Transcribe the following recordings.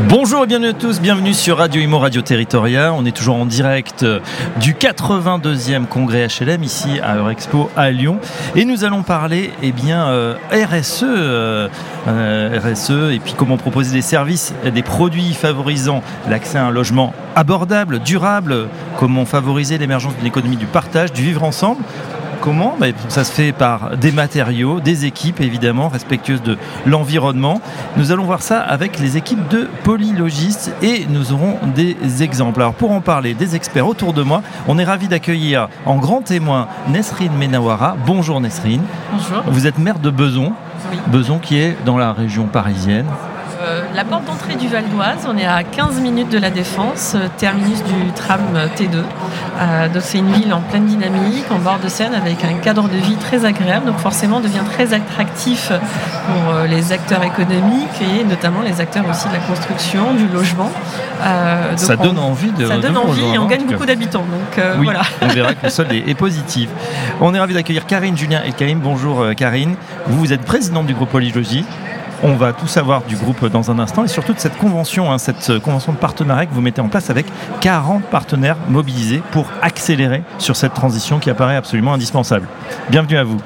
Bonjour et bienvenue à tous, bienvenue sur Radio Imo Radio Territoria. On est toujours en direct du 82e congrès HLM ici à Eurexpo à Lyon et nous allons parler eh bien euh, RSE, euh, euh, RSE et puis comment proposer des services des produits favorisant l'accès à un logement abordable, durable, comment favoriser l'émergence d'une économie du partage, du vivre ensemble. Comment bah, Ça se fait par des matériaux, des équipes évidemment respectueuses de l'environnement. Nous allons voir ça avec les équipes de polylogistes et nous aurons des exemples. Alors pour en parler, des experts autour de moi, on est ravi d'accueillir en grand témoin Nesrine Menawara. Bonjour Nesrine. Bonjour. Vous êtes maire de Beson. Oui. Beson qui est dans la région parisienne. Euh, la porte d'entrée du Val d'Oise, on est à 15 minutes de la Défense, euh, terminus du tram T2. Euh, donc c'est une ville en pleine dynamique, en bord de Seine, avec un cadre de vie très agréable. Donc forcément, devient très attractif pour euh, les acteurs économiques et notamment les acteurs aussi de la construction, du logement. Donc ça on- donne envie de ça donne envie et on gagne beaucoup d'habitants. Donc Oui, voilà. on verra que le solde est, est positif. On est ravi d'accueillir Karine, Julien et Karim. Bonjour Karine. Vous, vous êtes présidente du groupe Polylogie. On va tout savoir du groupe dans un instant et surtout de cette convention, hein, cette euh, convention de partenariat que vous mettez en place avec 40 partenaires mobilisés pour accélérer sur cette transition qui apparaît absolument indispensable. Bienvenue à vous.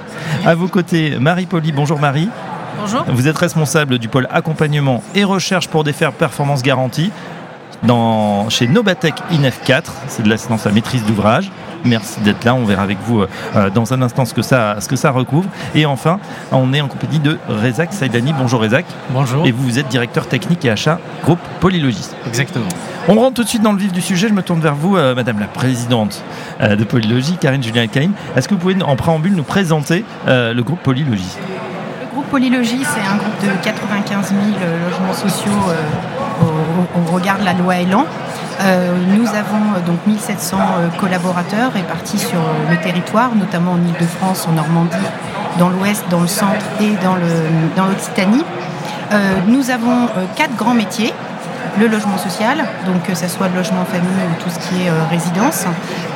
À vos côtés, Marie Poli. Bonjour Marie. Bonjour. Vous êtes responsable du pôle accompagnement et recherche pour des faire performance garantie dans, chez Nobatec INF 4. C'est de l'assistance à maîtrise d'ouvrage. Merci d'être là. On verra avec vous euh, dans un instant ce que, ça, ce que ça recouvre. Et enfin, on est en compagnie de Rezak Saïdani. Bonjour Rezak. Bonjour. Et vous, vous êt directeur technique et achat groupe Polylogiste. Exactement. On rentre tout de suite dans le vif du sujet. Je me tourne vers vous, euh, Madame la présidente euh, de Polylogie, Karine Julien Karim. Est-ce que vous pouvez, en préambule, nous présenter euh, le groupe Polylogie Le groupe Polylogie, c'est un groupe de 95 000 logements sociaux euh, au, au regard de la loi Elan. Euh, nous avons euh, donc 1700 euh, collaborateurs répartis sur le territoire, notamment en Ile-de-France, en Normandie, dans l'Ouest, dans le centre et dans dans l'Occitanie. Euh, nous avons quatre grands métiers. Le logement social, donc que ce soit le logement famille ou tout ce qui est euh, résidence,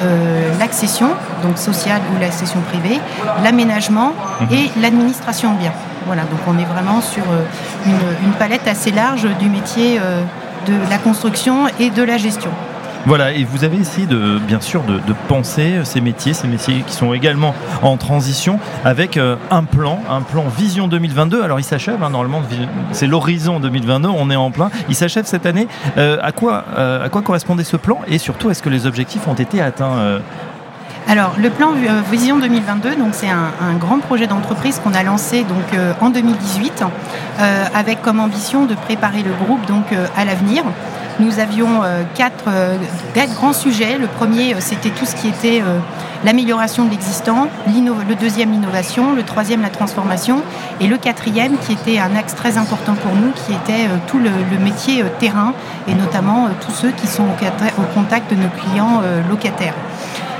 euh, l'accession, donc sociale ou l'accession privée, l'aménagement et l'administration bien. Voilà, donc on est vraiment sur euh, une, une palette assez large du métier de la construction et de la gestion. Voilà, et vous avez essayé de, bien sûr, de, penser ces métiers, ces métiers qui sont également en transition, avec euh, un plan, un plan Vision 2022. Alors, il s'achève, hein, normalement, c'est l'horizon 2022, on est en plein. Il s'achève cette année. Euh, à, quoi, euh, à quoi correspondait ce plan? Et surtout, est-ce que les objectifs ont été atteints Alors, le plan euh, Vision 2022, donc c'est un, grand projet d'entreprise qu'on a lancé donc euh, en 2018, euh, avec comme ambition de préparer le groupe donc à l'avenir. Nous avions quatre, grands sujets. Le premier, c'était tout ce qui était l'amélioration de l'existant. Le deuxième, l'innovation. Le troisième, la transformation. Et le quatrième, qui était un axe très important pour nous, qui était tout le, métier terrain, et notamment tous ceux qui sont au, contact de nos clients locataires.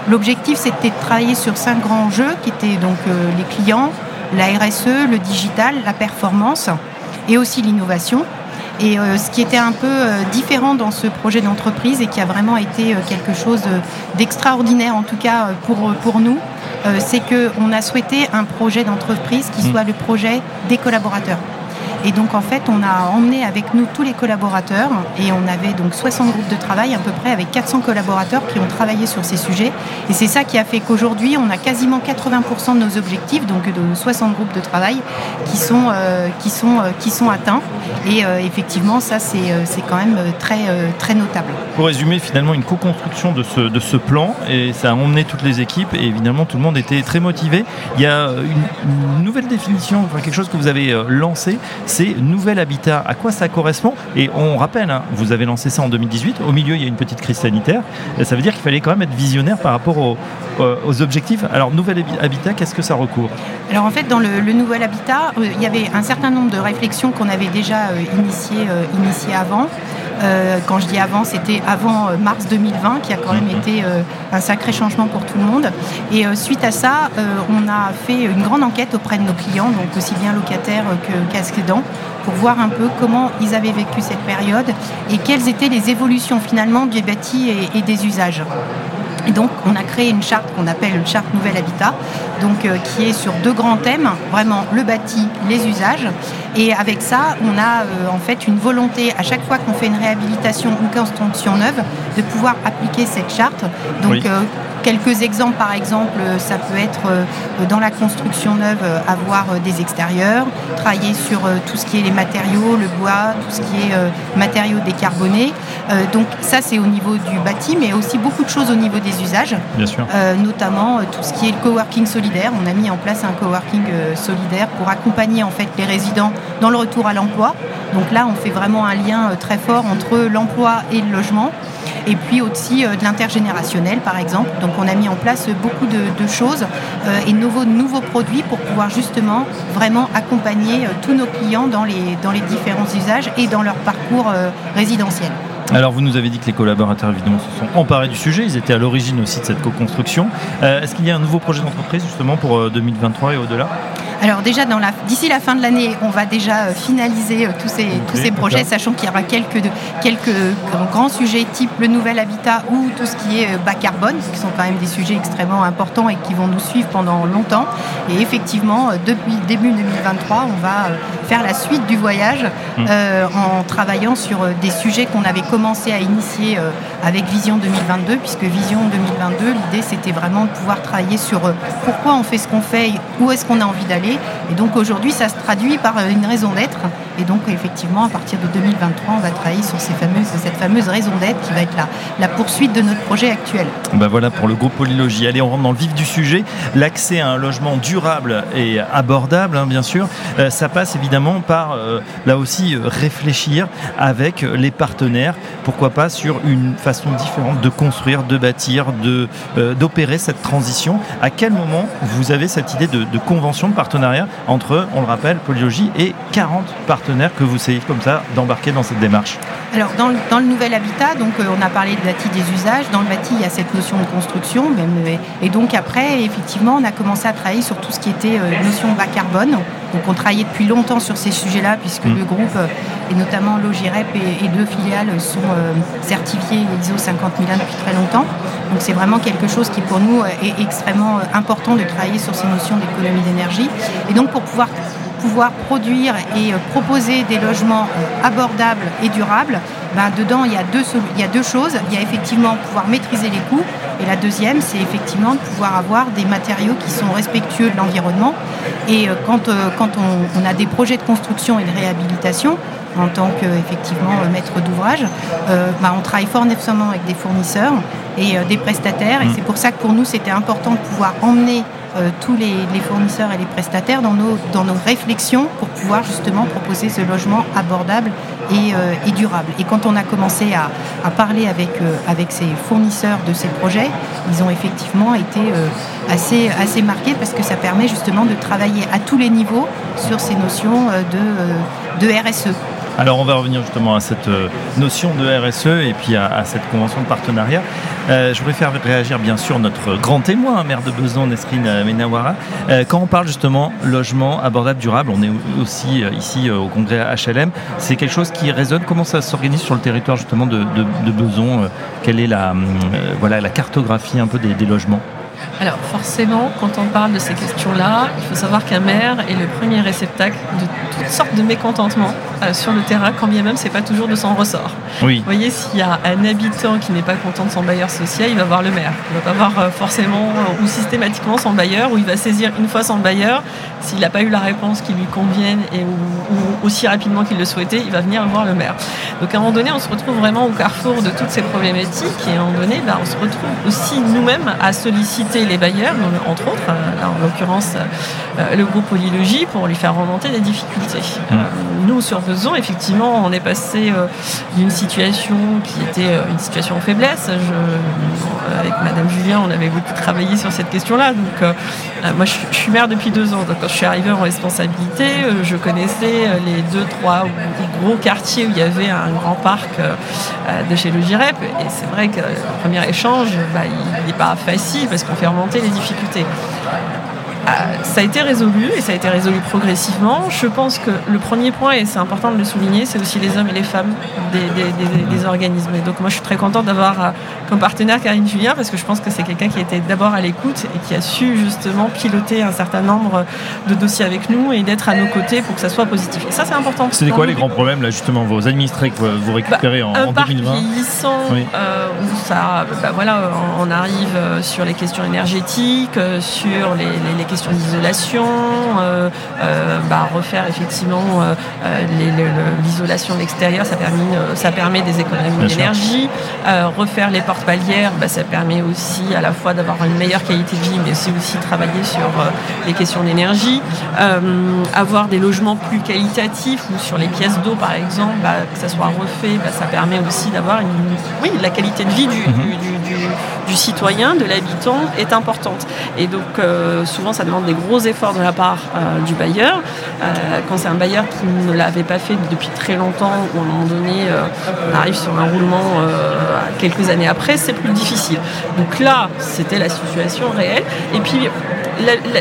L'objectif, c'était de travailler sur cinq grands enjeux qui étaient donc euh, les clients, la RSE, le digital, la performance et aussi l'innovation. Et euh, ce qui était un peu euh, différent dans ce projet d'entreprise et qui a vraiment été quelque chose d'extraordinaire, en tout cas pour, pour nous, c'est qu'on a souhaité un projet d'entreprise qui Mm. soit le projet des collaborateurs. Et donc en fait, on a emmené avec nous tous les collaborateurs et on avait donc 60 groupes de travail à peu près avec 400 collaborateurs qui ont travaillé sur ces sujets. Et c'est ça qui a fait qu'aujourd'hui, on a quasiment 80% de nos objectifs, donc de 60 groupes de travail, qui sont, euh, qui sont, euh, qui sont atteints. Et euh, effectivement, ça c'est quand même très, très notable. Pour résumer, finalement, une co-construction de ce, de ce plan, et ça a emmené toutes les équipes, et évidemment, tout le monde était très motivé. Il y a une, une nouvelle définition, enfin, quelque chose que vous avez lancé, c'est nouvel habitat. À quoi ça correspond Et on rappelle, hein, vous avez lancé ça en 2018, au milieu, il y a une petite crise sanitaire, ça veut dire qu'il fallait quand même être visionnaire par rapport aux, objectifs. Alors, nouvel habi- habitat, qu'est-ce que ça recouvre Alors en fait, dans le, nouvel habitat, euh, il y avait un certain nombre de réflexions qu'on avait déjà euh, euh, initiées avant. Quand je dis avant, c'était avant mars 2020, qui a quand même été un sacré changement pour tout le monde. Et suite à ça, on a fait une grande enquête auprès de nos clients, donc aussi bien locataires que casquedants, pour voir un peu comment ils avaient vécu cette période et quelles étaient les évolutions finalement du bâti et des usages. Et donc, on a créé une charte qu'on appelle une charte Nouvel Habitat, donc, euh, qui est sur deux grands thèmes, vraiment le bâti, les usages. Et avec ça, on a euh, en fait une volonté, à chaque fois qu'on fait une réhabilitation ou construction neuve, de pouvoir appliquer cette charte. Donc, euh, Quelques exemples, par exemple, ça peut être dans la construction neuve, avoir des extérieurs, travailler sur tout ce qui est les matériaux, le bois, tout ce qui est matériaux décarbonés. Donc ça, c'est au niveau du bâti, mais aussi beaucoup de choses au niveau des usages, Bien sûr. Euh, notamment euh, tout ce qui est le coworking solidaire. On a mis en place un coworking euh, solidaire pour accompagner en fait les résidents dans le retour à l'emploi. Donc là, on fait vraiment un lien très fort entre l'emploi et le logement. Et puis aussi de l'intergénérationnel, par exemple. Donc on a mis en place beaucoup de, choses et de nouveaux, nouveaux produits pour pouvoir justement vraiment accompagner tous nos clients dans les, dans les différents usages et dans leur parcours résidentiel. Alors vous nous avez dit que les collaborateurs évidemment se sont emparés du sujet, ils étaient à l'origine aussi de cette co-construction. Euh, est-ce qu'il y a un nouveau projet d'entreprise justement pour 2023 euh, et au-delà? Alors déjà, d'ici la fin de l'année, on va déjà euh, finaliser euh, tous ces, tous ces projets, sachant qu'il y aura quelques, quelques grands sujets type le nouvel habitat ou tout ce qui est euh, bas carbone, qui sont quand même des sujets extrêmement importants et qui vont nous suivre pendant longtemps. Et effectivement, depuis début 2023, on va faire la suite du voyage mmh. en travaillant sur des sujets qu'on avait commencé à initier avec Vision 2022, puisque Vision 2022, l'idée c'était vraiment de pouvoir travailler sur pourquoi on fait ce qu'on fait, où est-ce qu'on a envie d'aller et donc aujourd'hui, ça se traduit par une raison d'être. Et donc effectivement, à partir de 2023, on va travailler sur ces fameuses, cette fameuse raison d'être qui va être la, la poursuite de notre projet actuel. Ben voilà pour le groupe Polylogie. Allez, on rentre dans le vif du sujet. L'accès à un logement durable et abordable, hein, bien sûr, euh, ça passe évidemment par, euh, là aussi, euh, réfléchir avec les partenaires, pourquoi pas sur une façon différente de construire, de bâtir, d'opérer cette transition. À quel moment vous avez cette idée de, convention de partenariat entre, on le rappelle, Polylogie et 40 partenaires que vous essayez comme ça d'embarquer dans cette démarche? Alors, dans le, nouvel habitat, donc, euh, on a parlé de bâti des usages. Dans le bâti, il y a cette notion de construction. Et donc, après, effectivement, on a commencé à travailler sur tout ce qui était euh, notion bas carbone. Donc, on travaillait depuis longtemps sur ces sujets-là, puisque mm. le groupe, euh, et notamment Logirep et, et, deux filiales, sont certifiés ISO 50001 depuis très longtemps. Donc, c'est vraiment quelque chose qui, pour nous, est extrêmement important de travailler sur ces notions d'économie d'énergie. Et donc pour pouvoir, pouvoir produire et euh, proposer des logements euh, abordables et durables, ben, dedans il y, a deux, il y a deux choses. Il y a effectivement pouvoir maîtriser les coûts et la deuxième c'est effectivement de pouvoir avoir des matériaux qui sont respectueux de l'environnement. Et euh, quand, quand on, a des projets de construction et de réhabilitation, en tant qu'effectivement maître d'ouvrage, ben, on travaille fortement avec des fournisseurs et des prestataires. Et mmh. c'est pour ça que pour nous, c'était important de pouvoir emmener euh, tous les, fournisseurs et les prestataires dans nos, dans nos réflexions pour pouvoir justement proposer ce logement abordable et, euh, durable. Et quand on a commencé à, parler avec, euh, avec ces fournisseurs de ces projets, ils ont effectivement été assez, assez marqués parce que ça permet justement de travailler à tous les niveaux sur ces notions de RSE. Alors on va revenir justement à cette euh, notion de RSE et puis à, cette convention de partenariat. Euh, je voudrais faire réagir bien sûr notre grand témoin, hein, maire de Besançon, Nesrine euh, Menawara. quand on parle justement logement abordable, durable, on est aussi ici au congrès HLM, c'est quelque chose qui résonne. Comment ça s'organise sur le territoire justement de, de, Besançon? Quelle est la, voilà, la cartographie un peu des logements? Alors forcément, quand on parle de ces questions-là, il faut savoir qu'un maire est le premier réceptacle de toutes sortes de mécontentements euh, sur le terrain, quand bien même c'est pas toujours de son ressort. Oui. Vous voyez, s'il y a un habitant qui n'est pas content de son bailleur social, il va voir le maire. Il va pas voir euh, forcément ou systématiquement son bailleur, ou il va saisir une fois son bailleur. S'il n'a pas eu la réponse qui lui convienne et ou, aussi rapidement qu'il le souhaitait, il va venir voir le maire. Donc à un moment donné, on se retrouve vraiment au carrefour de toutes ces problématiques et à un moment donné, bah, on se retrouve aussi nous-mêmes à solliciter solliciter les bailleurs, entre autres, en l'occurrence le groupe Polylogie, pour lui faire remonter des difficultés. Mmh. nous, sur Besançon, effectivement, on est passé d'une situation qui était une situation en faiblesse. avec Madame Julien, on avait beaucoup travaillé sur cette question-là. Donc, moi, je, suis maire depuis deux ans. Donc, quand je suis arrivée en responsabilité, je connaissais les deux, trois gros quartiers où il y avait un grand parc de chez le GIREP. Et c'est vrai que le premier échange, bah, il n'est pas facile parce qu'on remonter les difficultés. Euh, ça a été résolu et ça a été résolu progressivement. Je pense que le premier point, et c'est important de le souligner, c'est aussi les hommes et les femmes des, organismes. Et donc moi je suis très contente d'avoir euh, comme partenaire Karine Julien parce que je pense que c'est quelqu'un qui été d'abord à l'écoute et qui a su justement piloter un certain nombre de dossiers avec nous et d'être à nos côtés pour que ça soit positif. Et ça c'est important. C'était quoi les grands problèmes là justement vos administrés que vous récupérez en, bah, en 2020 euh, où ça, bah, voilà, on arrive sur les questions énergétiques, sur les, les question d'isolation, euh, euh, bah, refaire effectivement euh, l'isolation de l'extérieur, ça, ça permet des économies d'énergie. refaire les portes palières, bah, ça permet aussi à la fois d'avoir une meilleure qualité de vie, mais c'est aussi travailler sur les questions d'énergie. avoir des logements plus qualitatifs ou sur les pièces d'eau par exemple, bah, que ça soit refait, ça permet aussi d'avoir une, oui, la qualité de vie du, mhm. du, citoyen, de l'habitant est importante. Et donc souvent ça demande des gros efforts de la part euh, du bailleur. Euh, quand c'est un bailleur qui ne l'avait pas fait depuis très longtemps, ou à un moment donné, euh, on arrive sur un roulement quelques années après, c'est plus difficile. Donc là, c'était la situation réelle. Et puis,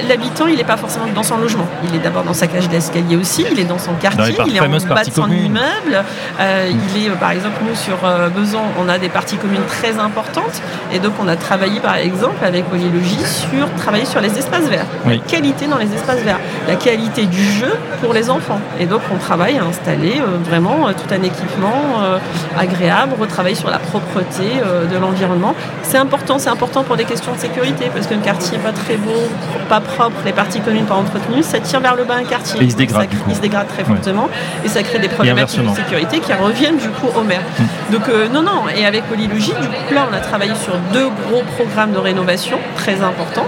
l'habitant, il n'est pas forcément dans son logement. Il est d'abord dans sa cage d'escalier aussi, il est dans son quartier, il est en bas de son immeuble. il est, par exemple, nous, sur Besançon, on a des parties communes très importantes. Et donc, on a travaillé, par exemple, avec Polylogie, sur travailler sur les espaces verts la qualité dans les espaces verts, la qualité du jeu pour les enfants. Et donc on travaille à installer euh, vraiment euh, tout un équipement euh, agréable, retravaille sur la propreté de l'environnement. C'est important, c'est important pour des questions de sécurité, parce qu'un quartier pas très beau, pas propre, les parties communes pas entretenues, ça tire vers le bas un quartier. Et il se dégrade. il se dégrade très fortement et ça crée des problématiques de sécurité qui reviennent du coup au maire. Mm. Donc non, non, et avec Polylogie, du coup là on a travaillé sur deux gros programmes de rénovation très importants.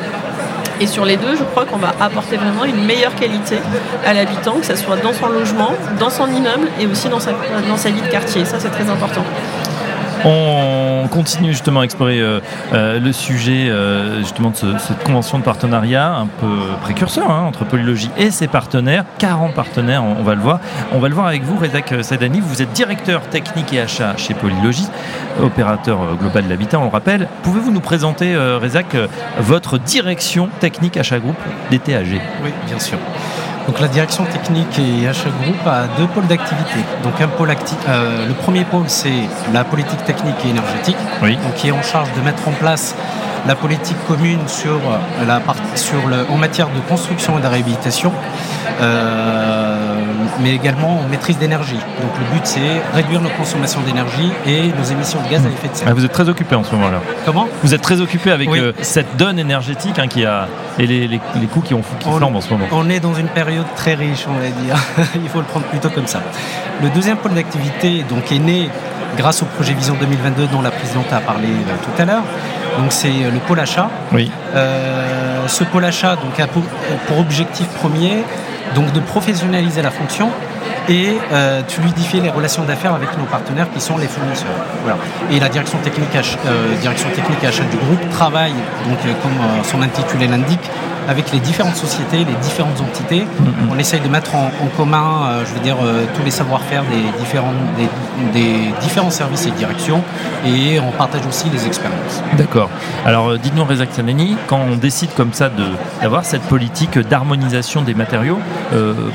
Et sur les deux, je crois qu'on va apporter vraiment une meilleure qualité à l'habitant, que ce soit dans son logement, dans son immeuble et aussi dans sa, dans sa vie de quartier. Ça, c'est très important. On continue justement à explorer euh, euh, le sujet euh, justement de cette convention de partenariat un peu précurseur hein, entre Polylogie et ses partenaires. 40 partenaires, on, va le voir. On va le voir avec vous, Rezak Sadani. Vous êtes directeur technique et achat chez Polylogie, opérateur global de l'habitat, on le rappelle. Pouvez-vous nous présenter, Rezak, votre direction technique achat groupe des TAG Oui, bien sûr. Donc la direction technique et achat groupe a deux pôles d'activité. Donc un pôle euh, le premier pôle c'est la politique technique et énergétique, donc qui est en charge de mettre en place la politique commune sur la sur le, en matière de construction et de réhabilitation. Euh, mais également en maîtrise d'énergie. Donc le but c'est réduire nos consommations d'énergie et nos émissions de gaz à effet de serre. Ah, vous êtes très occupé en ce moment-là. Comment? Vous êtes très occupé avec euh, cette donne énergétique hein, qui a et les, les, coûts qui, ont, qui flambent en ce moment. On est dans une période très riche, on va dire. Il faut le prendre plutôt comme ça. Le deuxième pôle d'activité donc est né grâce au projet Vision 2022 dont la présidente a parlé euh, tout à l'heure. Donc c'est euh, le pôle achat. Oui. ce pôle achat donc a pour, pour objectif premier donc de professionnaliser la fonction et euh, fluidifier les relations d'affaires avec nos partenaires qui sont les fournisseurs. Et la direction technique, euh, direction technique achat du groupe travaille, donc, euh, comme euh, son intitulé l'indique, avec les différentes sociétés, les différentes entités. On essaye de mettre en, commun, euh, je veux dire, euh, tous les savoir-faire des différents, des, différents services et directions. Et on partage aussi les expériences. D'accord. Alors, euh, dites-nous, Saneni, quand on décide comme ça d'avoir cette politique d'harmonisation des matériaux,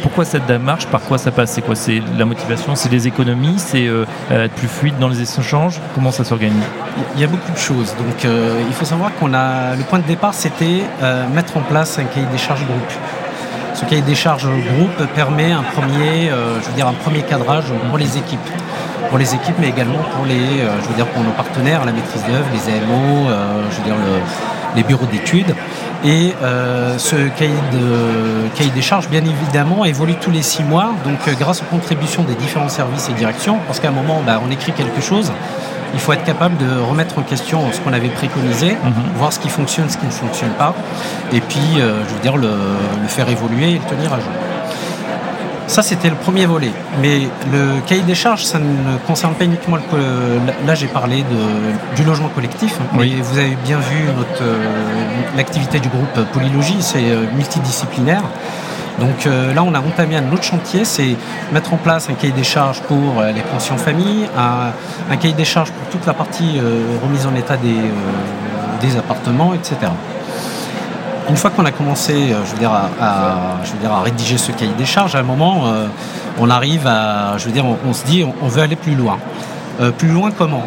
pourquoi cette démarche? Par quoi ça passe? C'est quoi? C'est la motivation? C'est les économies? C'est être plus fluide dans les échanges? Comment ça s'organise? Il y a beaucoup de choses. Donc, il faut savoir qu'on a le point de départ, c'était mettre en place un cahier des charges groupe. Ce cahier des charges groupe permet un premier, euh, je veux dire, un premier cadrage pour les équipes. Pour les équipes, mais également pour les, euh, je veux dire, pour nos partenaires, la maîtrise d'œuvre, les AMO, euh, je veux dire, les bureaux d'études. Et ce cahier, de, cahier des charges, bien évidemment, évolue tous les six mois. Donc, grâce aux contributions des différents services et directions, parce qu'à un moment, bah, on écrit quelque chose, il faut être capable de remettre en question ce qu'on avait préconisé, Mhm. voir ce qui fonctionne, ce qui ne fonctionne pas, et puis, euh, je veux dire, le, le faire évoluer et le tenir à jour. Ça, c'était le premier volet. Mais le cahier des charges, ça ne concerne pas uniquement le. Là, j'ai parlé de, du logement collectif. hein, Oui. Mais vous avez bien vu notre, euh, l'activité du groupe Polylogie, c'est euh, multidisciplinaire. Donc euh, là, on a entamé un autre chantier, c'est mettre en place un cahier des charges pour euh, les pensions famille, un, un cahier des charges pour toute la partie euh, remise en état des, des appartements, etc. Une fois qu'on a commencé, euh, je veux dire, à, je veux dire, à rédiger ce cahier des charges, à un moment, euh, on arrive à, je veux dire, on, se dit, on, veut aller plus loin. Euh, plus loin comment?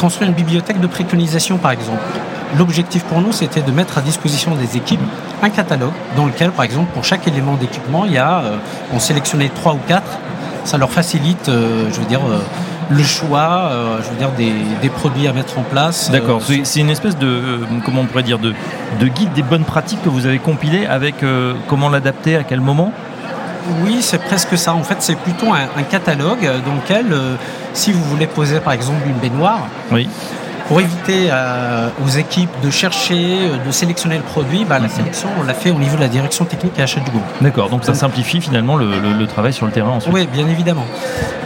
Construire une bibliothèque de préconisation, par exemple. L'objectif pour nous, c'était de mettre à disposition des équipes un catalogue dans lequel, par exemple, pour chaque élément d'équipement, il y a, on sélectionnait trois ou quatre. Ça leur facilite, je veux dire, le choix, euh, je veux dire, des, des produits à mettre en place. D'accord, Euh, c'est une espèce de, euh, comment on pourrait dire, de, de guide des bonnes pratiques que vous avez compilé avec comment l'adapter, à quel moment? Oui, c'est presque ça. En fait, c'est plutôt un, un catalogue dans lequel, si vous voulez poser par exemple une baignoire, Oui. Pour éviter euh, aux équipes de chercher, euh, de sélectionner le produit, bah, la sélection, on l'a fait au niveau de la direction technique et achat du groupe. D'accord, donc ça simplifie finalement le, le- le travail sur le terrain ensuite. Oui, bien évidemment.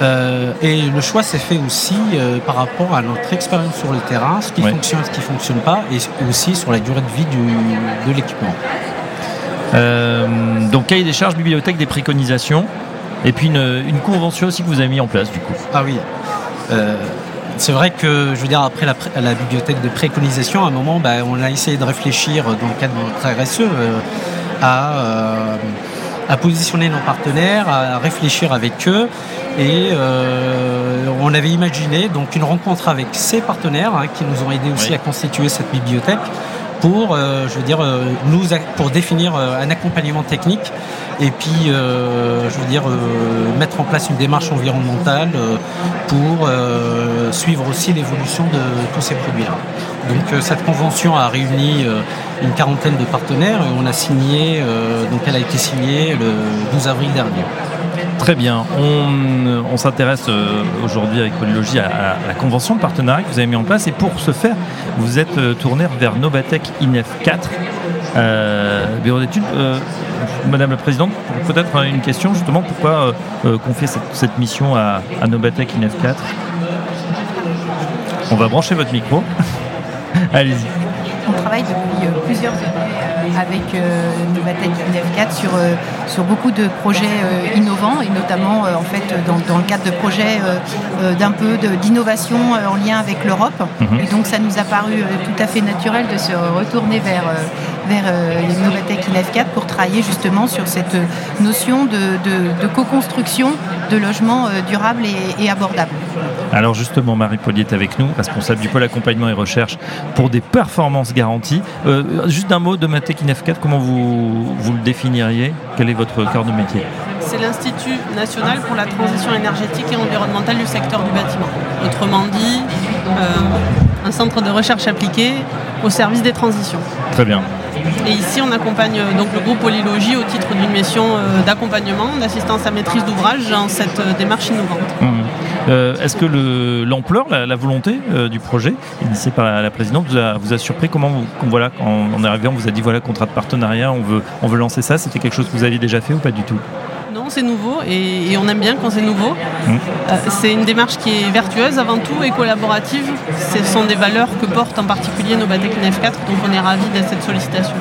Euh, et le choix s'est fait aussi euh, par rapport à notre expérience sur le terrain, ce qui Ouais. fonctionne, ce qui ne fonctionne pas, et aussi sur la durée de vie du- de l'équipement. Donc cahier des charges, bibliothèque des préconisations, et puis une, une convention aussi que vous avez mis en place du coup. Ah oui. Euh, c'est vrai que, je veux dire, après la, bibliothèque de préconisation, à un moment, bah, on a essayé de réfléchir dans le cadre de notre RSE euh, à, euh, à positionner nos partenaires, à réfléchir avec eux. Et euh, on avait imaginé donc une rencontre avec ces partenaires hein, qui nous ont aidés aussi Oui. à constituer cette bibliothèque pour, euh, je veux dire, euh, nous pour définir euh, un accompagnement technique et puis, je veux dire, mettre en place une démarche environnementale pour suivre aussi l'évolution de tous ces produits-là. Donc, cette convention a réuni une quarantaine de partenaires et on a signé, donc elle a été signée le 12 avril dernier. Très bien. On, on s'intéresse euh, aujourd'hui avec Polylogie à, la convention de partenariat que vous avez mis en place. Et pour ce faire, vous êtes euh, tourné vers Novatech INEF 4, euh, bureau d'études. Euh, Madame la Présidente, peut-être euh, une question justement. Pourquoi euh, euh, confier cette, cette mission à, à Novatech INEF 4 On va brancher votre micro. Allez-y. On travaille depuis euh, plusieurs années euh, avec euh, Novatech INEF4 sur, sur beaucoup de projets innovants et notamment en fait dans, dans le cadre de projets d'un peu d'innovation en lien avec l'Europe. Mhm. Et donc ça nous a paru tout à fait naturel de se retourner vers, vers euh, Novatech INEF4 pour travailler justement sur cette notion de, de- de co-construction de logements euh, durables et, et abordables. Alors justement, Marie Paulier est avec nous, responsable du pôle accompagnement et recherche pour des performances garanties. Euh, juste un mot de Matec INEF 4, comment vous, vous le définiriez? Quel est votre cœur de métier? C'est l'Institut national pour la transition énergétique et environnementale du secteur du bâtiment. Autrement dit, euh, un centre de recherche appliquée au service des transitions. Très bien. Et ici, on accompagne euh, donc le groupe Polylogie au titre d'une mission euh, d'accompagnement, d'assistance à maîtrise d'ouvrage dans cette euh, démarche innovante. Euh, Est-ce que le- l'ampleur, la, volonté du projet, initié par la, présidente, vous a, vous a surpris? Comment vous, voilà, on arrivé, on vous a dit voilà, contrat de partenariat, on veut, on veut lancer ça. C'était quelque chose que vous aviez déjà fait ou pas du tout? C'est nouveau et, et on aime bien quand c'est nouveau. Mmh. Euh, c'est une démarche qui est vertueuse avant tout et collaborative. Ce sont des valeurs que portent en particulier nos Novatec NF4, donc on est ravis de cette sollicitation.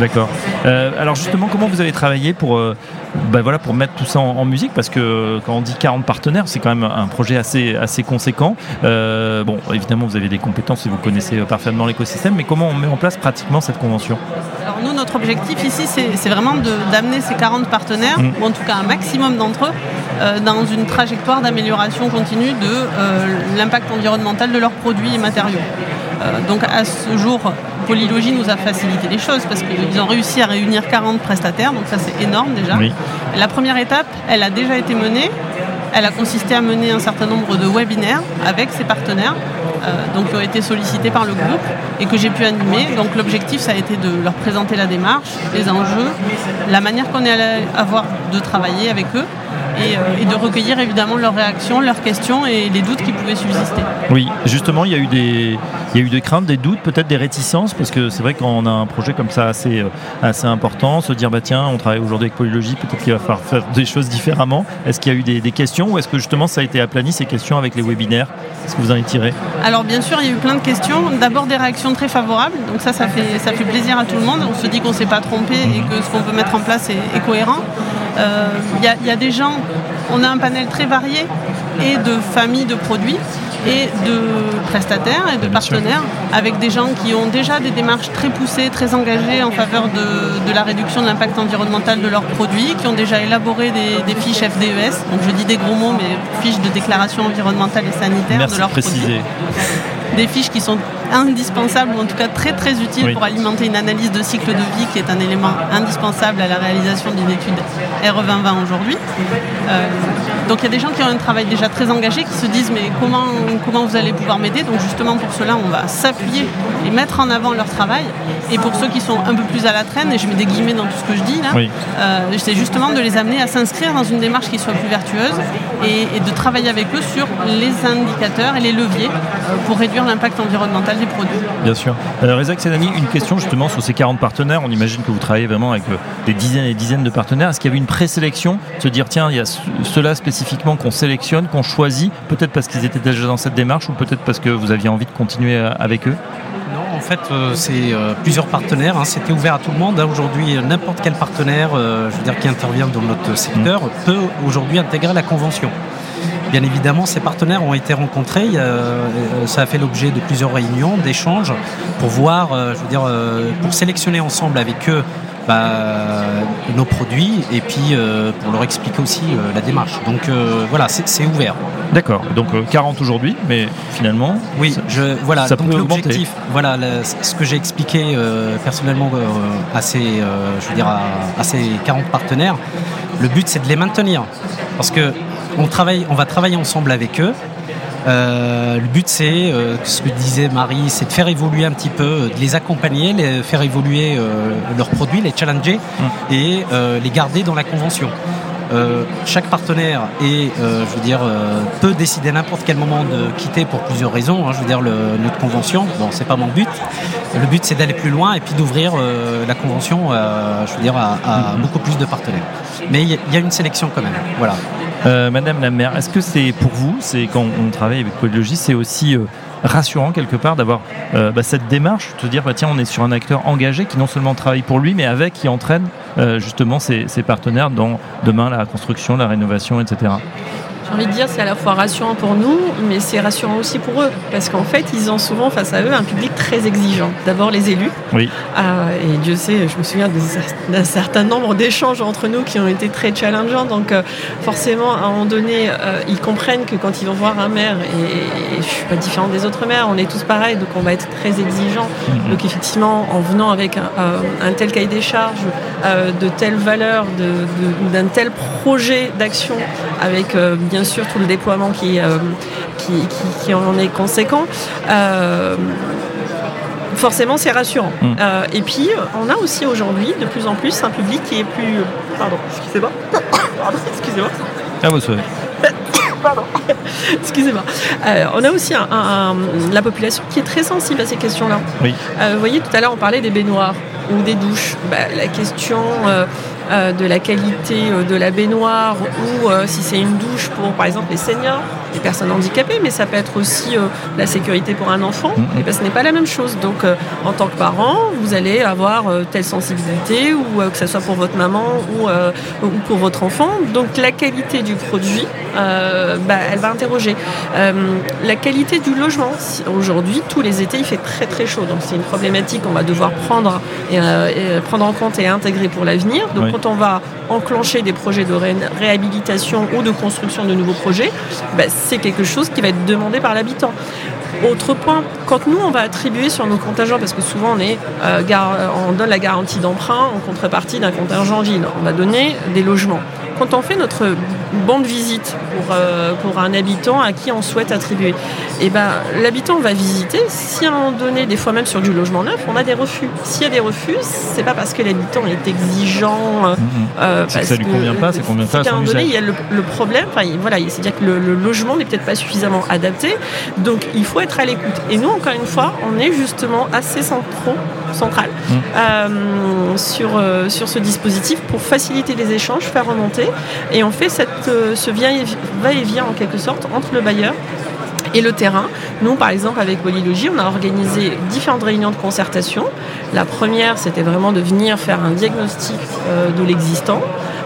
D'accord. Euh, alors justement, comment vous avez travaillé pour, euh, bah voilà, pour mettre tout ça en, en musique? Parce que quand on dit 40 partenaires, c'est quand même un projet assez, assez conséquent. Bon, évidemment, vous avez des compétences et vous connaissez parfaitement l'écosystème, mais comment on met en place pratiquement cette convention? Alors nous, notre objectif ici, c'est vraiment d'amener ces 40 partenaires, Mm. ou en tout cas un maximum d'entre eux, euh, dans une trajectoire d'amélioration continue de euh, l'impact environnemental de leurs produits et matériaux. Euh, donc à ce jour, Polylogie nous a facilité les choses parce qu'ils ont réussi à réunir 40 prestataires, donc ça c'est énorme déjà. Oui. La première étape, elle a déjà été menée. Elle a consisté à mener un certain nombre de webinaires avec ses partenaires, euh, donc qui ont été sollicités par le groupe et que j'ai pu animer. Donc l'objectif, ça a été de leur présenter la démarche, les enjeux, la manière qu'on allait avoir de travailler avec eux et, de recueillir évidemment leurs réactions, leurs questions et les doutes qui pouvaient subsister. Oui, justement, il y a eu des, il y a eu des craintes, des doutes, peut-être des réticences, parce que c'est vrai qu'on a un projet comme ça assez, assez important, se dire bah tiens, on travaille aujourd'hui avec Polylogie, peut-être qu'il va falloir faire des choses différemment. Est-ce qu'il y a eu des, des questions ou est-ce que justement ça a été aplani ces questions avec les webinaires? Est-ce que vous en avez tiré? Alors bien sûr, il y a eu plein de questions. D'abord des réactions très favorables, donc ça, ça fait, ça fait plaisir à tout le monde. On se dit qu'on ne s'est pas trompé et que ce qu'on veut mettre en place est, cohérent. Euh, il y, a des gens, on a un panel très varié et de familles de produits et de prestataires et de partenaires avec des gens qui ont déjà des démarches très poussées, très engagées en faveur de, la réduction de l'impact environnemental de leurs produits, qui ont déjà élaboré des, fiches FDES, donc je dis des gros mots, mais fiches de déclaration environnementale et sanitaire de leurs produits. Des fiches qui sont indispensable, ou en tout cas très très utile pour alimenter une analyse de cycle de vie qui est un élément indispensable à la réalisation d'une étude RE 2020 aujourd'hui. Euh, donc il y a des gens qui ont un travail déjà très engagé qui se disent mais comment, comment vous allez pouvoir m'aider? Donc justement pour cela on va s'appuyer et mettre en avant leur travail. Et pour ceux qui sont un peu plus à la traîne, et je mets des guillemets dans tout ce que je dis là, euh, c'est justement de les amener à s'inscrire dans une démarche qui soit plus vertueuse et, de travailler avec eux sur les indicateurs et les leviers euh, pour réduire l'impact environnemental produits. Bien sûr. Euh, Reza une question justement sur ces 40 partenaires. On imagine que vous travaillez vraiment avec euh, des dizaines et des dizaines de partenaires. Est-ce qu'il y avait une présélection? Se dire, tiens, il y a ceux-là spécifiquement qu'on sélectionne, qu'on choisit, peut-être parce qu'ils étaient déjà dans cette démarche ou peut-être parce que vous aviez envie de continuer euh, avec eux? Non, en fait, c'est plusieurs partenaires. Hein. C'était ouvert à tout le monde. Hein. Aujourd'hui, n'importe quel partenaire, je veux dire, qui intervient dans notre secteur, mm. peut aujourd'hui intégrer la convention. Bien évidemment, ces partenaires ont été rencontrés. Euh, ça a fait l'objet de plusieurs réunions, d'échanges, pour voir, euh, je veux dire, euh, pour sélectionner ensemble avec eux bah, nos produits et puis pour leur expliquer aussi la démarche. Donc voilà, c'est ouvert. D'accord. Donc 40 aujourd'hui, mais finalement. Oui, je, voilà. donc l'objectif, voilà, ce que j'ai expliqué personnellement à ces, je veux dire, à ces 40 partenaires. Le but, c'est de les maintenir, parce que on, travaille, on va travailler ensemble avec eux. Euh, le but, c'est euh, ce que disait Marie, c'est de faire évoluer un petit peu, euh, de les accompagner, les, faire évoluer leurs produits, les challenger mmh. et les garder dans la convention. chaque partenaire est, je veux dire, peut décider à n'importe quel moment de quitter pour plusieurs raisons. Hein, je veux dire, notre convention, bon, c'est pas mon but. Le but, c'est d'aller plus loin et puis d'ouvrir la convention, je veux dire, à, mmh. beaucoup plus de partenaires. Mais il y, a une sélection quand même. Voilà. Euh, Madame la maire, est-ce que c'est pour vous, c'est quand on travaille avec Polylogie, c'est aussi euh, rassurant quelque part d'avoir euh, bah, cette démarche, de se dire bah, tiens on est sur un acteur engagé qui non seulement travaille pour lui mais avec qui entraîne justement ses, partenaires dans demain la construction, la rénovation, etc j'ai envie de dire, c'est à la fois rassurant pour nous, mais c'est rassurant aussi pour eux. Parce qu'en fait, ils ont souvent face à eux un public très exigeant. D'abord les élus. Oui. Euh, et Dieu sait, je me souviens d'un certain nombre d'échanges entre nous qui ont été très challengeants. Donc euh, forcément, à un moment donné, euh, ils comprennent que quand ils vont voir un maire, et, je ne suis pas différente des autres maires, on est tous pareils, donc on va être très exigeants. Mm-hmm. Donc effectivement, en venant avec un, tel cahier des charges, de telles valeurs, d'un tel projet d'action, avec bien bien sûr tout le déploiement qui, euh, qui, en est conséquent euh, forcément c'est rassurant. Mm. Euh, et puis on a aussi aujourd'hui de plus en plus un public qui est plus. Pardon, excusez-moi. Pardon, excusez-moi. Ah vous savez. Pardon. Excusez-moi. on a aussi la population qui est très sensible à ces questions-là. Oui. vous voyez, tout à l'heure, on parlait des baignoires ou des douches. Bah, la question de la qualité euh, de la baignoire ou euh, si c'est une douche pour par exemple les seniors, les personnes handicapées, mais ça peut être aussi la sécurité pour un enfant. Mm-hmm. Et ben, ce n'est pas la même chose. Donc en tant que parent, vous allez avoir telle sensibilité ou que ce soit pour votre maman ou, ou, pour votre enfant. Donc la qualité du produit, bah, elle va interroger. la qualité du logement, aujourd'hui, tous les étés, il fait très très chaud. Donc c'est une problématique qu'on va devoir prendre, et, prendre en compte et intégrer pour l'avenir. Donc on va enclencher des projets de réhabilitation ou de construction de nouveaux projets, bah, c'est quelque chose qui va être demandé par l'habitant. Autre point, quand nous on va attribuer sur nos contingents, parce que souvent on, euh, on donne la garantie d'emprunt en contrepartie d'un contingent ville, on va donner des logements. Quand on fait notre bande visite pour, euh, pour un habitant à qui on souhaite attribuer, et eh ben, l'habitant va visiter. Si à un moment donné, des fois même sur du logement neuf, on a des refus. S'il y a des refus, c'est pas parce que l'habitant est exigeant. Euh, euh, parce que ça lui convient pas, c'est convient pas. À un moment donné, il y a le, problème. voilà, c'est-à-dire que le, logement n'est peut-être pas suffisamment adapté. Donc, il faut être à l'écoute. Et nous, encore une fois, on est justement assez centraux, central mmh. euh, sur, sur ce dispositif pour faciliter les échanges, faire remonter. Et on fait cette, ce va-et-vient en quelque sorte entre le bailleur et le terrain. Nous, par exemple, avec Polylogie, on a organisé différentes réunions de concertation. La première, c'était vraiment de venir faire un diagnostic euh, de l'existant.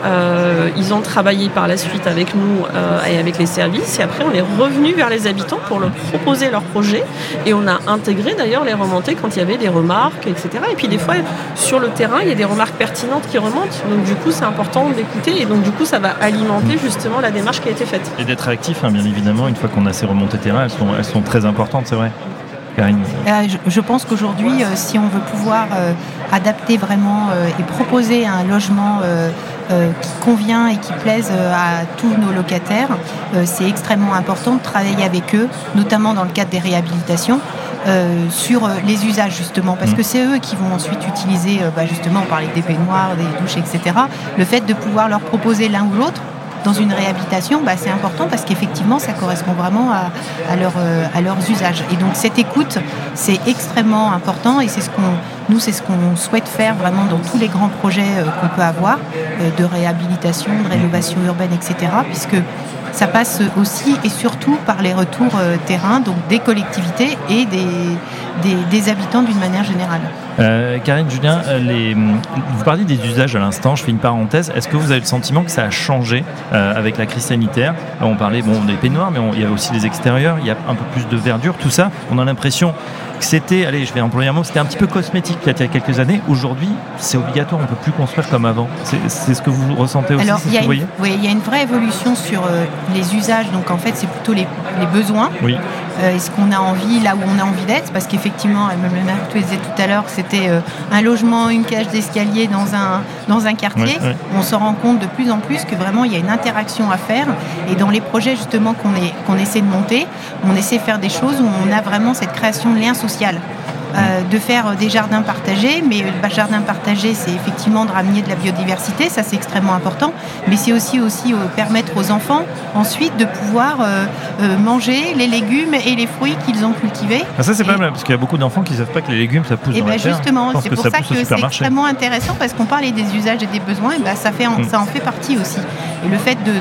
Euh, ils ont travaillé par la suite avec nous euh, et avec les services. Et après, on est revenu vers les habitants pour leur proposer leur projet. Et on a intégré d'ailleurs les remontées quand il y avait des remarques, etc. Et puis des fois, sur le terrain, il y a des remarques pertinentes qui remontent. Donc du coup, c'est important d'écouter. Et donc du coup, ça va alimenter justement la démarche qui a été faite. Et d'être actif, hein, bien évidemment, une fois qu'on a ces remontées terrain, elles sont, elles sont très importantes, c'est vrai. Euh, je pense qu'aujourd'hui, si on veut pouvoir adapter vraiment et proposer un logement euh, qui convient et qui plaise euh, à tous nos locataires. Euh, c'est extrêmement important de travailler avec eux, notamment dans le cadre des réhabilitations. sur les usages justement, parce mm. que c'est eux qui vont ensuite utiliser, bah, justement, on parlait des baignoires, des douches, etc. Le fait de pouvoir leur proposer l'un ou l'autre, dans une réhabilitation, bah, c'est important parce qu'effectivement, ça correspond vraiment à, à, leurs usages. Et donc cette écoute, c'est extrêmement important et c'est ce qu'on, nous, c'est ce qu'on souhaite faire vraiment dans tous les grands projets euh, qu'on peut avoir euh, de réhabilitation, de rénovation urbaine, etc. Puisque ça passe aussi et surtout par les retours terrain, donc des collectivités et des, des habitants d'une manière générale. Euh, Karine Julien, euh, les, vous parliez des usages à l'instant, je fais une parenthèse. Est-ce que vous avez le sentiment que ça a changé euh, avec la crise sanitaire On parlait bon, des peignoirs, mais il y avait aussi les extérieurs, il y a un peu plus de verdure, tout ça. On a l'impression que c'était, allez, je vais employer un mot, c'était un petit peu cosmétique il y a quelques années. Aujourd'hui, c'est obligatoire, on ne peut plus construire comme avant. C'est ce que vous ressentez aussi, Alors, il y, oui, il y a une vraie évolution sur les usages, donc en fait, c'est plutôt les, les besoins. Oui. Est-ce qu'on a envie là où on a envie d'être? Parce qu'effectivement, elle me le disait tout à l'heure, c'était euh, un logement, une cage d'escalier dans un, dans un quartier. On se rend compte de plus en plus que vraiment il y a une interaction à faire. Et dans les projets justement qu'on qu'on essaie de monter, on essaie de faire des choses où on a vraiment cette création de lien social. Euh, de faire des jardins partagés. Mais le jardin partagé, c'est effectivement de ramener de la biodiversité, ça c'est extrêmement important. Mais c'est aussi, aussi euh, permettre aux enfants ensuite de pouvoir euh, manger les légumes et les fruits qu'ils ont cultivés. Ah, ça c'est pas mal, parce qu'il y a beaucoup d'enfants qui ne savent pas que les légumes ça pousse et eh dans ben Justement, c'est pour ça, que c'est extrêmement intéressant parce qu'on parlait des usages et des besoins, et ben ça, fait en, ça en fait partie aussi. Le fait de,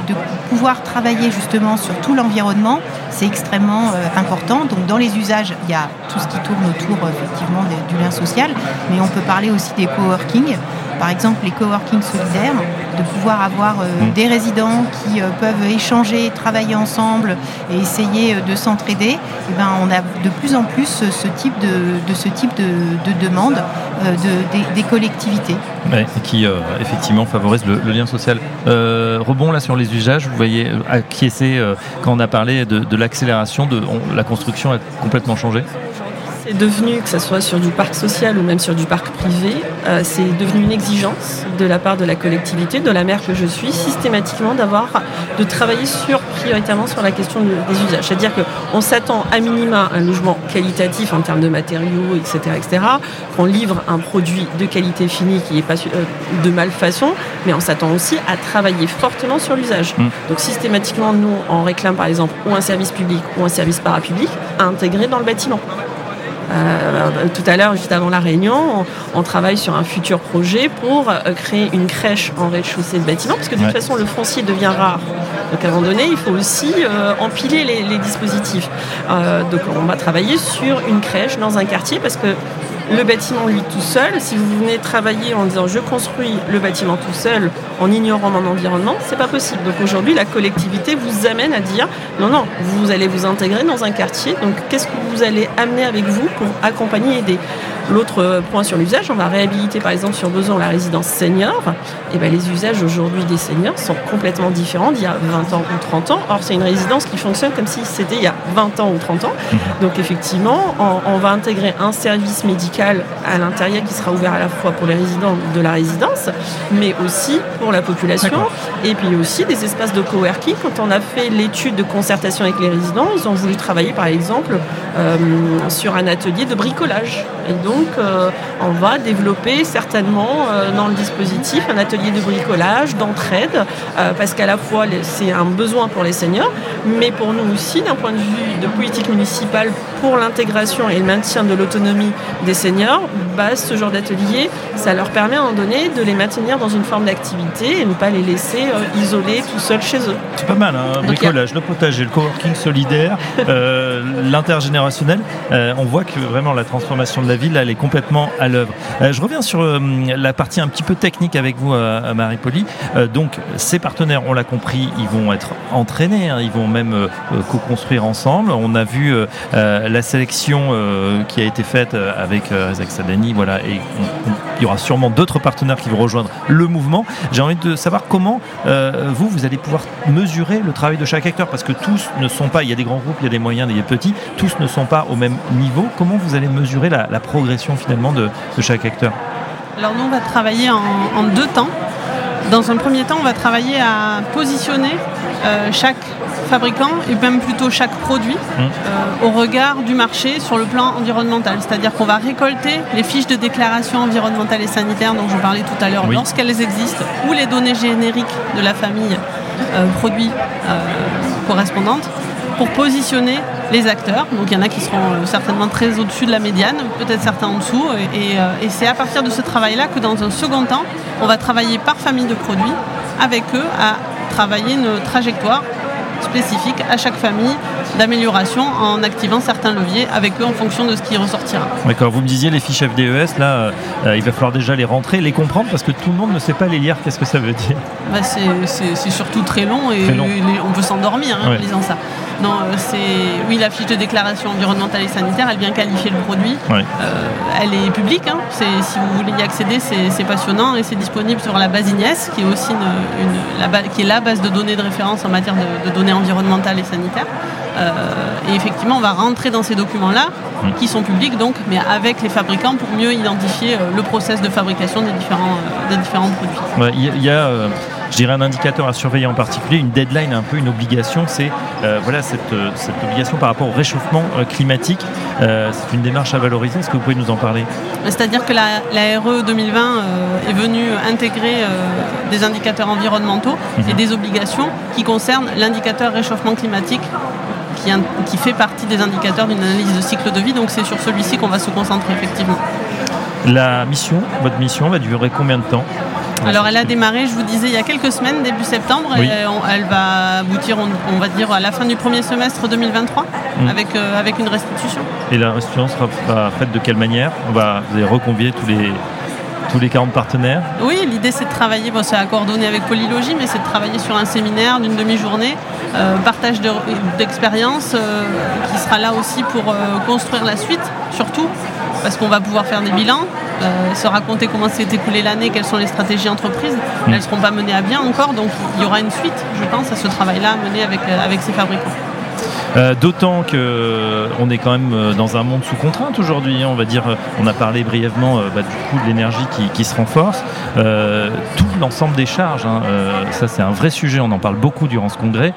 pouvoir travailler justement sur tout l'environnement, c'est extrêmement important. Donc dans les usages, il y a tout ce qui tourne autour effectivement du lien social, mais on peut parler aussi des coworking. Par exemple, les coworking solidaires, de pouvoir avoir euh, des résidents qui euh, peuvent échanger, travailler ensemble et essayer euh, de s'entraider. Eh ben, on a de plus en plus ce type de, ce type de, de demande de, des, collectivités. qui effectivement favorise le, lien social. rebond là sur les usages, vous voyez acquiescer quand on a parlé de, l'accélération, de la construction a complètement changé? C'est devenu, que ce soit sur du parc social ou même sur du parc privé, euh, c'est devenu une exigence de la part de la collectivité, de la maire que je suis, systématiquement d'avoir, de travailler sur, prioritairement sur la question des usages. C'est-à-dire qu'on s'attend à minima un logement qualitatif en termes de matériaux, etc., etc., qu'on livre un produit de qualité finie qui n'est pas euh, de malfaçon, mais on s'attend aussi à travailler fortement sur l'usage. Mmh. Donc systématiquement, nous, on réclame par exemple ou un service public ou un service parapublic à intégrer dans le bâtiment. Euh, tout à l'heure, juste avant la réunion, on, travaille sur un futur projet pour euh, créer une crèche en rez-de-chaussée de bâtiment, parce que de toute façon, le foncier devient rare. Donc à un moment donné, il faut aussi euh, empiler les, les dispositifs. donc on va travailler sur une crèche dans un quartier, parce que le bâtiment lui tout seul, si vous venez travailler en disant je construis le bâtiment tout seul en ignorant mon environnement, c'est pas possible. Donc aujourd'hui, la collectivité vous amène à dire non, non, vous allez vous intégrer dans un quartier, donc qu'est-ce que vous allez amener avec vous pour accompagner et aider? L'autre point sur l'usage, on va réhabiliter par exemple sur besoin la résidence senior. Et ben, les usages aujourd'hui des seniors sont complètement différents d'il y a 20 ans ou 30 ans. Or, c'est une résidence qui fonctionne comme si c'était il y a 20 ans ou 30 ans. Donc effectivement, on, va intégrer un service médical à l'intérieur qui sera ouvert à la fois pour les résidents de la résidence, mais aussi pour la population. Et puis aussi des espaces de coworking. Quand on a fait l'étude de concertation avec les résidents, ils ont voulu travailler par exemple euh, sur un atelier de bricolage. Et donc, euh, on va développer certainement euh, dans le dispositif un atelier de bricolage, d'entraide, parce qu'à la fois c'est un besoin pour les seniors, mais pour nous aussi, d'un point de vue de politique municipale pour l'intégration et le maintien de l'autonomie des seniors, bah, ce genre d'atelier, ça leur permet à un moment donné de les maintenir dans une forme d'activité et ne pas les laisser isolés tout seuls chez eux. C'est pas mal, hein, bricolage, le potager, le coworking solidaire, l'intergénérationnel. on voit que vraiment la transformation de la ville, elle est complètement à l'œuvre. je reviens sur la partie un petit peu technique avec vous, Marie-Poli. donc, ces partenaires, on l'a compris, ils vont être entraînés, hein, ils vont même euh, euh, co-construire ensemble. On a vu euh, la sélection qui a été faite avec Razak Sadani, voilà, il y aura sûrement d'autres partenaires qui vont rejoindre le mouvement. J'ai envie de savoir comment vous, vous allez pouvoir mesurer le travail de chaque acteur, parce que tous ne sont pas, il y a des grands groupes, il y a des moyens, il y a des petits, tous ne sont pas au même niveau. Comment vous allez mesurer la, progression finalement de, chaque acteur? Alors nous, on va travailler en deux temps. Dans un premier temps, on va travailler à positionner euh, chaque fabricant et même plutôt chaque produit mmh. euh, au regard du marché sur le plan environnemental. C'est-à-dire qu'on va récolter les fiches de déclaration environnementale et sanitaire dont je parlais tout à l'heure lorsqu'elles existent ou les données génériques de la famille euh, produits correspondantes pour positionner les acteurs. Donc il y en a qui seront certainement très au-dessus de la médiane, peut-être certains en dessous. et c'est à partir de ce travail-là que dans un second temps, on va travailler par famille de produits avec eux à travailler une trajectoire spécifique à chaque famille d'amélioration en activant certains leviers avec eux en fonction de ce qui ressortira. D'accord, vous me disiez les fiches FDES, là, euh, euh, il va falloir déjà les rentrer, les comprendre parce que tout le monde ne sait pas les lire. Qu'est-ce que ça veut dire? Bah, C'est surtout très long et on peut s'endormir hein, en lisant ça. Non, euh, c'est oui la fiche de déclaration environnementale et sanitaire, elle vient qualifier le produit. elle est publique. Hein. si vous voulez y accéder, c'est passionnant et c'est disponible sur la base INES, qui est aussi une, la, qui est la base de données de référence en matière de, de données environnementales et sanitaires. Euh, et effectivement, on va rentrer dans ces documents-là, mmh. qui sont publics donc, mais avec les fabricants pour mieux identifier euh, le process de fabrication des différents, euh, des différents produits. Il y a je dirais un indicateur à surveiller en particulier, une deadline, un peu une obligation, c'est voilà cette, cette, obligation par rapport au réchauffement climatique. c'est une démarche à valoriser. Est-ce que vous pouvez nous en parler? C'est-à-dire que la, RE 2020 est venue intégrer des indicateurs environnementaux et des obligations qui concernent l'indicateur réchauffement climatique qui, fait partie des indicateurs d'une analyse de cycle de vie. Donc c'est sur celui-ci qu'on va se concentrer effectivement. La mission, votre mission va durer combien de temps? Alors elle a démarré, je vous disais, il y a quelques semaines, début septembre, et elle va aboutir, on, va dire, à la fin du premier semestre 2023, mm. avec, euh, avec une restitution. Et la restitution sera faite de quelle manière? On va vous allez reconvier tous les, tous les 40 partenaires? Oui, l'idée c'est de travailler, bon, c'est à coordonner avec Polylogie, mais c'est de travailler sur un séminaire d'une demi-journée, euh, partage d'expérience, euh, qui sera là aussi pour euh, construire la suite, surtout, parce qu'on va pouvoir faire des bilans, se raconter comment s'est écoulée l'année, quelles sont les stratégies entreprises. Mm. Elles ne seront pas menées à bien encore, donc il y aura une suite, je pense, à ce travail-là mené avec, avec ces fabricants. Euh, d'autant qu'on euh, est quand même euh, dans un monde sous contrainte aujourd'hui. Hein, on va dire, on a parlé brièvement bah, du coût de l'énergie qui, se renforce. tout l'ensemble des charges, hein, ça c'est un vrai sujet. On en parle beaucoup durant ce congrès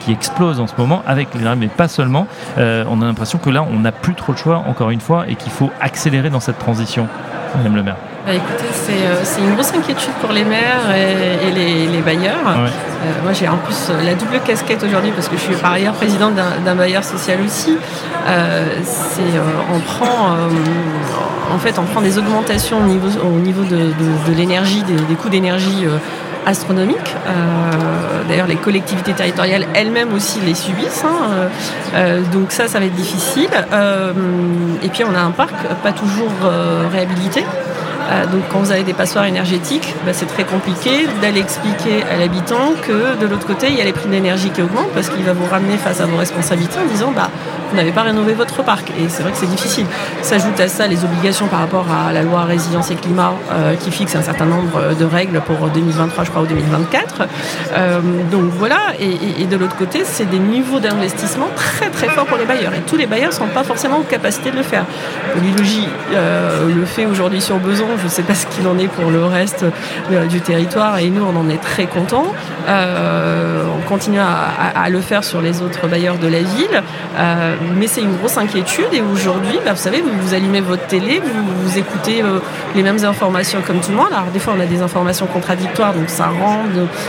qui explose en ce moment avec l'énergie, mais pas seulement. on a l'impression que là, on n'a plus trop le choix, encore une fois, et qu'il faut accélérer dans cette transition. Madame le maire. Bah, écoutez, euh, c'est une grosse inquiétude pour les maires et, les, bailleurs. Euh, moi, j'ai en plus la double casquette aujourd'hui parce que je suis par ailleurs présidente d'un bailleur social aussi. Euh, on prend, en fait, on prend des augmentations au niveau, au niveau de, l'énergie, des, coûts d'énergie astronomiques. D'ailleurs, les collectivités territoriales elles-mêmes aussi les subissent. Hein. donc ça, ça va être difficile. et puis, on a un parc pas toujours réhabilité. Donc quand vous avez des passoires énergétiques, bah, c'est très compliqué d'aller expliquer à l'habitant que de l'autre côté, il y a les prix d'énergie qui augmentent parce qu'il va vous ramener face à vos responsabilités en disant bah, vous n'avez pas rénové votre parc. Et c'est vrai que c'est difficile. S'ajoute à ça les obligations par rapport à la loi résilience et climat qui fixe un certain nombre de règles pour 2023, je crois, ou 2024. donc voilà, et, et de l'autre côté, c'est des niveaux d'investissement très très forts pour les bailleurs. Et tous les bailleurs ne sont pas forcément en capacité de le faire. Polylogie euh, le fait aujourd'hui sur Beson, je ne sais pas ce qu'il en est pour le reste euh, du territoire, et nous on en est très contents. Euh, on continue à, le faire sur les autres bailleurs de la ville, mais c'est une grosse inquiétude. Et aujourd'hui, bah, vous savez, vous, allumez votre télé, vous, écoutez les mêmes informations comme tout le monde. Alors des fois on a des informations contradictoires, donc ça rend,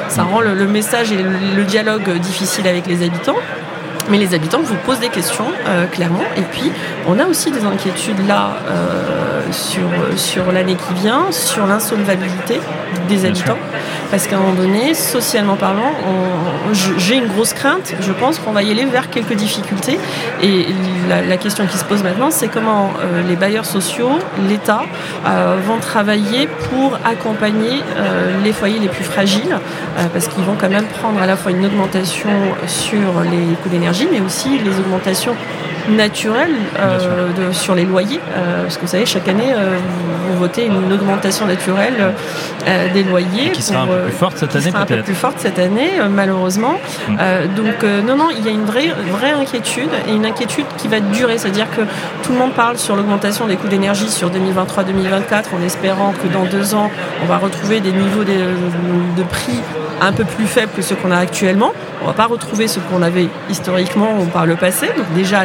ça rend le, message et le dialogue difficile avec les habitants. Mais les habitants vous posent des questions, euh, clairement. Et puis, on a aussi des inquiétudes là euh, sur, sur l'année qui vient, sur l'insolvabilité des habitants. Parce qu'à un moment donné, socialement parlant, j'ai une grosse crainte. Je pense qu'on va y aller vers quelques difficultés. Et la, question qui se pose maintenant, c'est comment euh, les bailleurs sociaux, l'État, vont travailler pour accompagner les foyers les plus fragiles. parce qu'ils vont quand même prendre à la fois une augmentation sur les coûts d'énergie mais aussi les augmentations naturelles euh, sur les loyers. Euh, parce que vous savez, chaque année, euh, vous, votez une augmentation naturelle des loyers. qui sera un peu plus forte cette année, peut-être. Un peu plus forte cette année, malheureusement. Mm. donc, non, non, il y a une vraie, vraie inquiétude et une inquiétude qui va durer. C'est-à-dire que tout le monde parle sur l'augmentation des coûts d'énergie sur 2023-2024 en espérant que dans deux ans, on va retrouver des niveaux de prix un peu plus faibles que ceux qu'on a actuellement. On ne va pas retrouver ce qu'on avait historiquement ou par le passé. Donc déjà,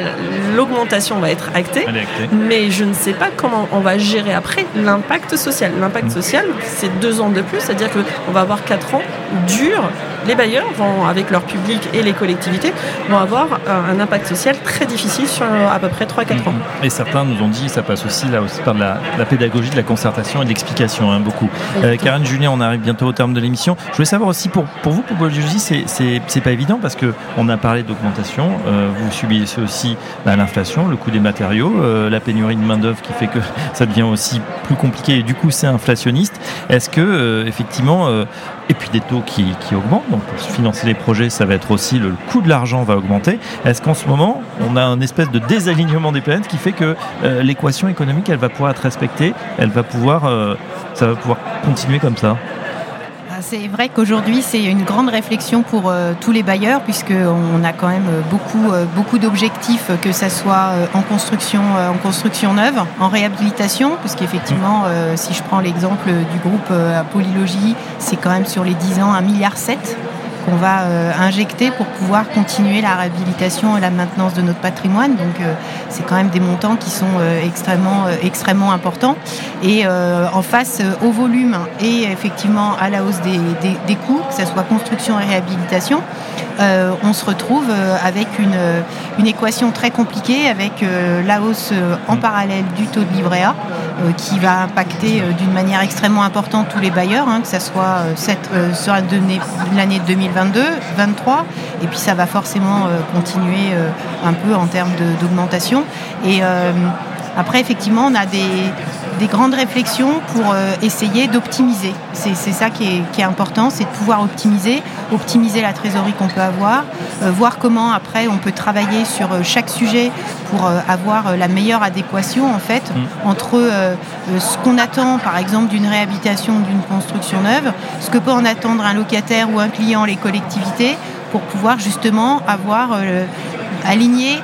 l'augmentation va être actée, mais je ne sais pas comment on va gérer après l'impact social. L'impact mm. social, c'est deux ans de plus, c'est-à-dire qu'on va avoir quatre ans durs les bailleurs vont, avec leur public et les collectivités, vont avoir un impact social très difficile sur à peu près 3-4 ans. Et certains nous ont dit, ça passe aussi là aussi par la, pédagogie, de la concertation et de l'explication, hein, beaucoup. Euh, Karen Julien, on arrive bientôt au terme de l'émission. Je voulais savoir aussi, pour, pour vous, pour Biologie, c'est pas évident parce qu'on a parlé d'augmentation, euh, vous subissez aussi bah, l'inflation, le coût des matériaux, euh, la pénurie de main-d'œuvre qui fait que ça devient aussi plus compliqué et du coup c'est inflationniste. Est-ce que, effectivement, et puis des taux qui, augmentent, donc pour financer les projets, ça va être aussi le coût de l'argent va augmenter. Est-ce qu'en ce moment, on a un espèce de désalignement des planètes qui fait que euh, l'équation économique, elle va pouvoir être respectée, elle va pouvoir, euh, ça va pouvoir continuer comme ça? C'est vrai qu'aujourd'hui, c'est une grande réflexion pour euh, tous les bailleurs, puisqu'on a quand même beaucoup, beaucoup d'objectifs, que ce soit en construction, en construction neuve, en réhabilitation, puisqu'effectivement, si je prends l'exemple du groupe Polylogie, c'est quand même sur les 10 ans 1,7 milliard qu'on va euh, injecter pour pouvoir continuer la réhabilitation et la maintenance de notre patrimoine. Donc euh, c'est quand même des montants qui sont euh, extrêmement, extrêmement importants. Et en face au volume et effectivement à la hausse des, des, coûts, que ce soit construction et réhabilitation, on se retrouve avec une, une, équation très compliquée avec la hausse en parallèle du taux de livret A qui va impacter d'une manière extrêmement importante tous les bailleurs, hein, que ce soit cette, l'année 2020 2022, 23, et puis ça va forcément euh, continuer euh, un peu en termes d'augmentation. Et euh, après, effectivement, on a des, grandes réflexions pour essayer d'optimiser. C'est ça qui est, important, c'est de pouvoir optimiser, optimiser la trésorerie qu'on peut avoir, voir comment après on peut travailler sur chaque sujet pour avoir la meilleure adéquation en fait mm. entre ce qu'on attend par exemple d'une réhabilitation d'une construction neuve, ce que peut en attendre un locataire ou un client, les collectivités, pour pouvoir justement avoir aligné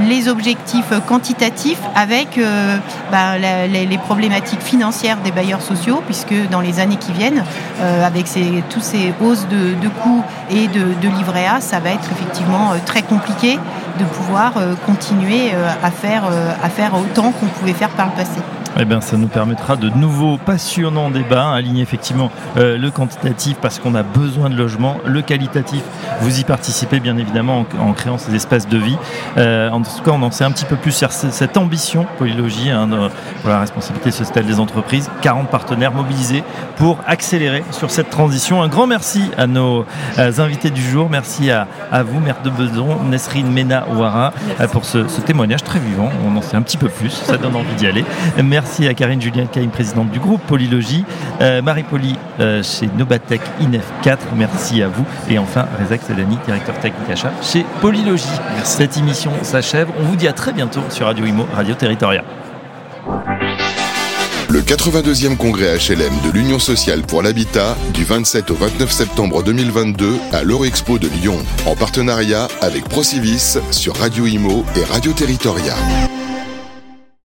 les objectifs quantitatifs avec euh, bah, les, problématiques financières des bailleurs sociaux, puisque dans les années qui viennent, euh, avec ces, toutes ces hausses de, coûts et de, de, A, ça va être effectivement euh, très compliqué de pouvoir continuer à, faire, à faire autant qu'on pouvait faire par le passé. Eh bien, ça nous permettra de nouveaux passionnants débats, aligner effectivement euh, le quantitatif parce qu'on a besoin de logements, le qualitatif, vous y participez bien évidemment en, créant ces espaces de vie. Euh, en tout cas, on en sait un petit peu plus sur cette ambition Polylogie hein, pour la responsabilité sociale des entreprises. 40 partenaires mobilisés pour accélérer sur cette transition. Un grand merci à nos euh, invités du jour. Merci à, vous, maire de Beson, Nesrine Mena Ouara, pour ce, ce, témoignage très vivant. On en sait un petit peu plus, ça donne envie d'y aller. Merci merci à Karine Julien Caïm, présidente du groupe Polylogie, Marie-Poli chez Nobatech INEF 4, merci à vous. Et enfin, Rezak Sedani, directeur technique achat chez Polylogie. Cette émission s'achève. On vous dit à très bientôt sur Radio Imo, Radio Territoria. Le 82e congrès HLM de l'Union sociale pour l'habitat du 27 au 29 septembre 2022 à l'Eurexpo de Lyon, en partenariat avec Procivis sur Radio Imo et Radio Territoria.